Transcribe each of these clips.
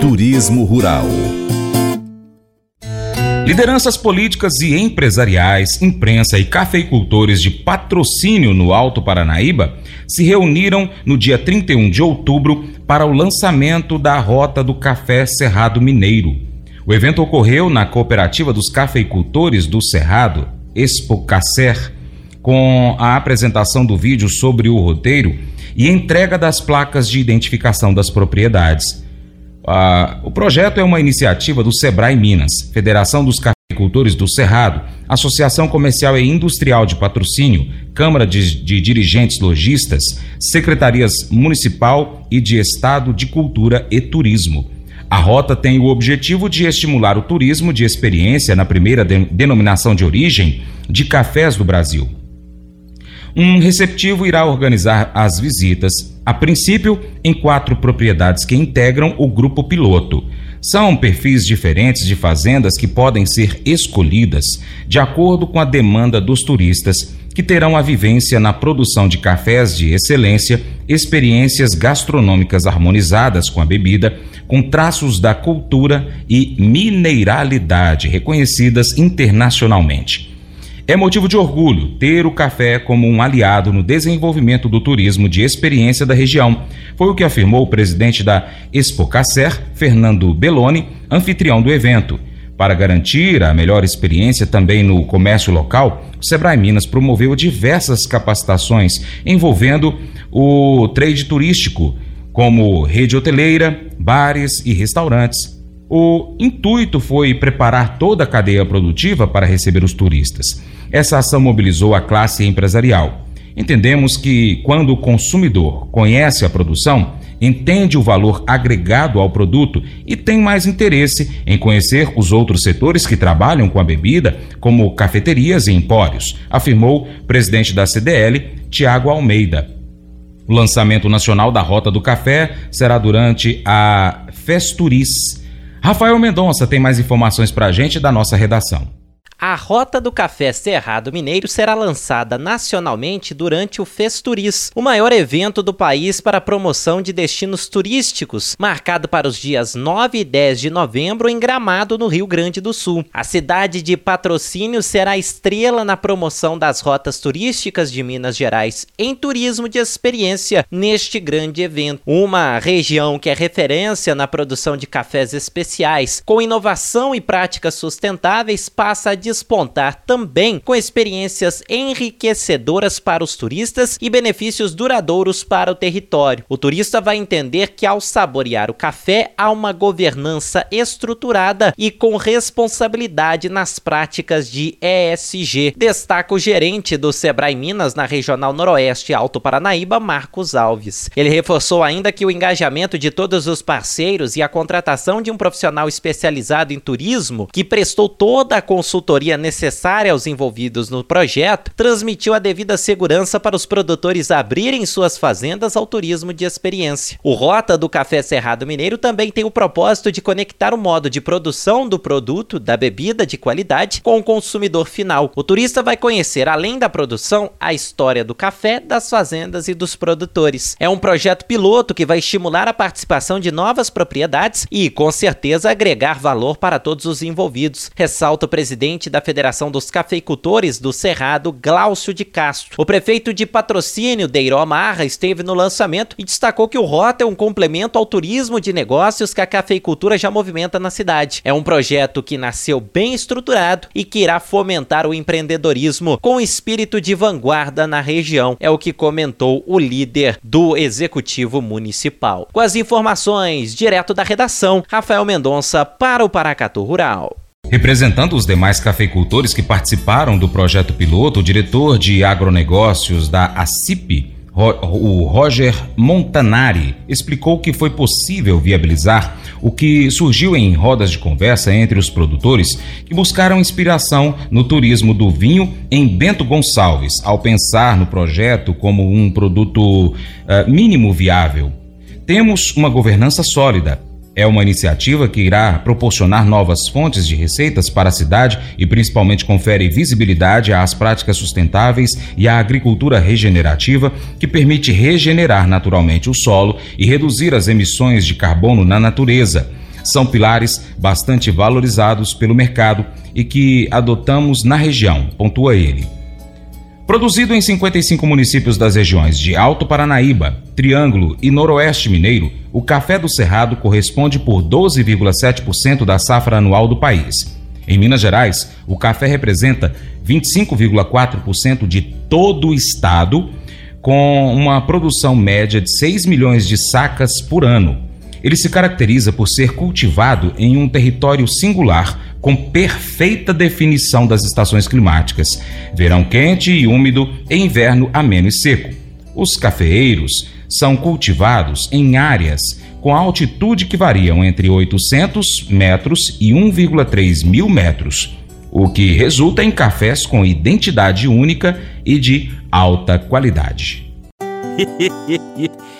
Turismo Rural. Lideranças políticas e empresariais, imprensa e cafeicultores de patrocínio no Alto Paranaíba se reuniram no dia 31 de outubro para o lançamento da Rota do Café Cerrado Mineiro. O evento ocorreu na Cooperativa dos Cafeicultores do Cerrado, Expo Cacer, com a apresentação do vídeo sobre o roteiro e entrega das placas de identificação das propriedades. Ah, o projeto é uma iniciativa do Sebrae Minas, Federação dos Cafeicultores do Cerrado, Associação Comercial e Industrial de Patrocínio, Câmara de, de Dirigentes Logistas, Secretarias Municipal e de Estado de Cultura e Turismo. A rota tem o objetivo de estimular o turismo de experiência na primeira de, denominação de origem de cafés do Brasil. Um receptivo irá organizar as visitas, a princípio, em quatro propriedades que integram o grupo piloto. São perfis diferentes de fazendas que podem ser escolhidas de acordo com a demanda dos turistas, que terão a vivência na produção de cafés de excelência, experiências gastronômicas harmonizadas com a bebida, com traços da cultura e mineralidade reconhecidas internacionalmente. É motivo de orgulho ter o café como um aliado no desenvolvimento do turismo de experiência da região. Foi o que afirmou o presidente da Expo Cacer, Fernando Belloni, anfitrião do evento. Para garantir a melhor experiência também no comércio local, o Sebrae Minas promoveu diversas capacitações envolvendo o trade turístico, como rede hoteleira, bares e restaurantes. O intuito foi preparar toda a cadeia produtiva para receber os turistas. Essa ação mobilizou a classe empresarial. Entendemos que quando o consumidor conhece a produção, entende o valor agregado ao produto e tem mais interesse em conhecer os outros setores que trabalham com a bebida, como cafeterias e empórios, afirmou o presidente da CDL, Tiago Almeida. O lançamento nacional da Rota do Café será durante a Festuris. Rafael Mendonça tem mais informações para a gente da nossa redação. A Rota do Café Cerrado Mineiro será lançada nacionalmente durante o Festuris, o maior evento do país para a promoção de destinos turísticos, marcado para os dias 9 e 10 de novembro em Gramado, no Rio Grande do Sul. A cidade de patrocínio será estrela na promoção das rotas turísticas de Minas Gerais em turismo de experiência neste grande evento. Uma região que é referência na produção de cafés especiais, com inovação e práticas sustentáveis, passa a despontar também com experiências enriquecedoras para os turistas e benefícios duradouros para o território. O turista vai entender que ao saborear o café há uma governança estruturada e com responsabilidade nas práticas de ESG. Destaca o gerente do Sebrae Minas na Regional Noroeste Alto Paranaíba, Marcos Alves. Ele reforçou ainda que o engajamento de todos os parceiros e a contratação de um profissional especializado em turismo que prestou toda a consultoria consultoria necessária aos envolvidos no projeto, transmitiu a devida segurança para os produtores abrirem suas fazendas ao turismo de experiência. O Rota do Café Cerrado Mineiro também tem o propósito de conectar o modo de produção do produto, da bebida de qualidade, com o consumidor final. O turista vai conhecer, além da produção, a história do café, das fazendas e dos produtores. É um projeto piloto que vai estimular a participação de novas propriedades e, com certeza, agregar valor para todos os envolvidos, ressalta o presidente da Federação dos Cafeicultores do Cerrado, Glaucio de Castro. O prefeito de patrocínio, Deiró Marra, esteve no lançamento e destacou que o Rota é um complemento ao turismo de negócios que a cafeicultura já movimenta na cidade. É um projeto que nasceu bem estruturado e que irá fomentar o empreendedorismo com espírito de vanguarda na região, é o que comentou o líder do Executivo Municipal. Com as informações direto da redação, Rafael Mendonça para o Paracatu Rural. Representando os demais cafeicultores que participaram do projeto piloto, o diretor de agronegócios da ACIP, o Roger Montanari, explicou que foi possível viabilizar o que surgiu em rodas de conversa entre os produtores que buscaram inspiração no turismo do vinho em Bento Gonçalves, ao pensar no projeto como um produto uh, mínimo viável. Temos uma governança sólida, é uma iniciativa que irá proporcionar novas fontes de receitas para a cidade e principalmente confere visibilidade às práticas sustentáveis e à agricultura regenerativa, que permite regenerar naturalmente o solo e reduzir as emissões de carbono na natureza. são pilares bastante valorizados pelo mercado e que adotamos na região, pontua ele. Produzido em 55 municípios das regiões de Alto Paranaíba, Triângulo e Noroeste Mineiro, o café do Cerrado corresponde por 12,7% da safra anual do país. Em Minas Gerais, o café representa 25,4% de todo o estado, com uma produção média de 6 milhões de sacas por ano. Ele se caracteriza por ser cultivado em um território singular com perfeita definição das estações climáticas, verão quente e úmido e inverno ameno e seco. Os cafeeiros são cultivados em áreas com altitude que variam entre 800 metros e 1,3 mil metros, o que resulta em cafés com identidade única e de alta qualidade.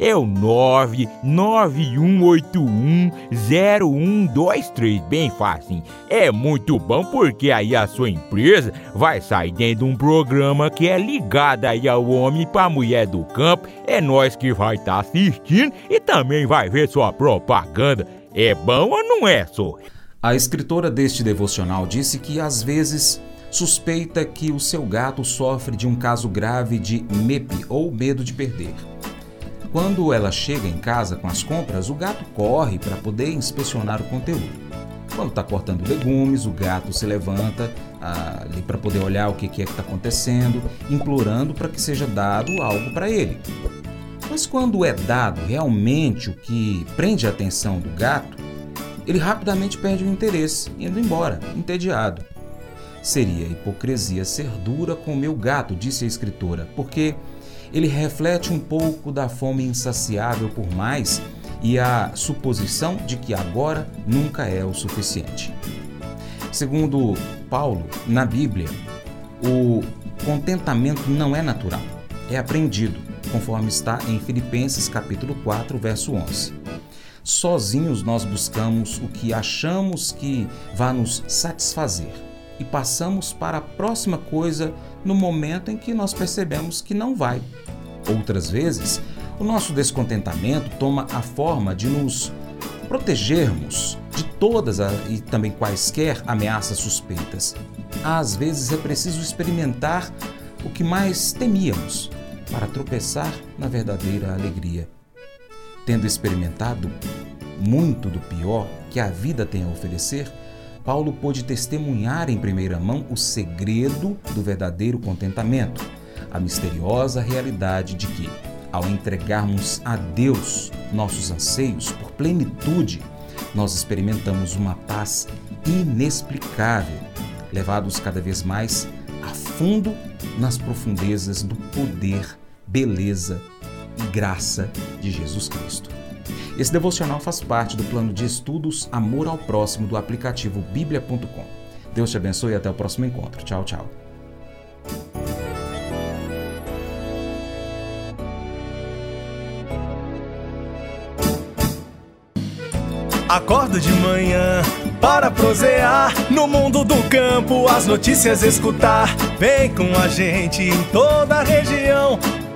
é o 991810123, bem fácil. É muito bom porque aí a sua empresa vai sair dentro de um programa que é ligado aí ao homem para mulher do campo. É nós que vai estar tá assistindo e também vai ver sua propaganda. É bom ou não é, só? A escritora deste devocional disse que às vezes suspeita que o seu gato sofre de um caso grave de MEP ou medo de perder. Quando ela chega em casa com as compras, o gato corre para poder inspecionar o conteúdo. Quando está cortando legumes, o gato se levanta ah, ali para poder olhar o que, que é que está acontecendo, implorando para que seja dado algo para ele. Mas quando é dado realmente o que prende a atenção do gato, ele rapidamente perde o interesse, indo embora, entediado. Seria hipocrisia ser dura com o meu gato, disse a escritora, porque ele reflete um pouco da fome insaciável por mais e a suposição de que agora nunca é o suficiente. Segundo Paulo, na Bíblia, o contentamento não é natural, é aprendido, conforme está em Filipenses capítulo 4, verso 11. Sozinhos nós buscamos o que achamos que vai nos satisfazer e passamos para a próxima coisa no momento em que nós percebemos que não vai. Outras vezes, o nosso descontentamento toma a forma de nos protegermos de todas a, e também quaisquer ameaças suspeitas. Às vezes é preciso experimentar o que mais temíamos para tropeçar na verdadeira alegria. Tendo experimentado muito do pior que a vida tem a oferecer, Paulo pôde testemunhar em primeira mão o segredo do verdadeiro contentamento, a misteriosa realidade de que ao entregarmos a Deus nossos anseios por plenitude, nós experimentamos uma paz inexplicável, levados cada vez mais a fundo nas profundezas do poder, beleza e graça de Jesus Cristo. Esse devocional faz parte do plano de estudos Amor ao Próximo do aplicativo bíblia.com. Deus te abençoe e até o próximo encontro. Tchau, tchau. Acordo de manhã para prosear no mundo do campo, as notícias escutar. Vem com a gente em toda a região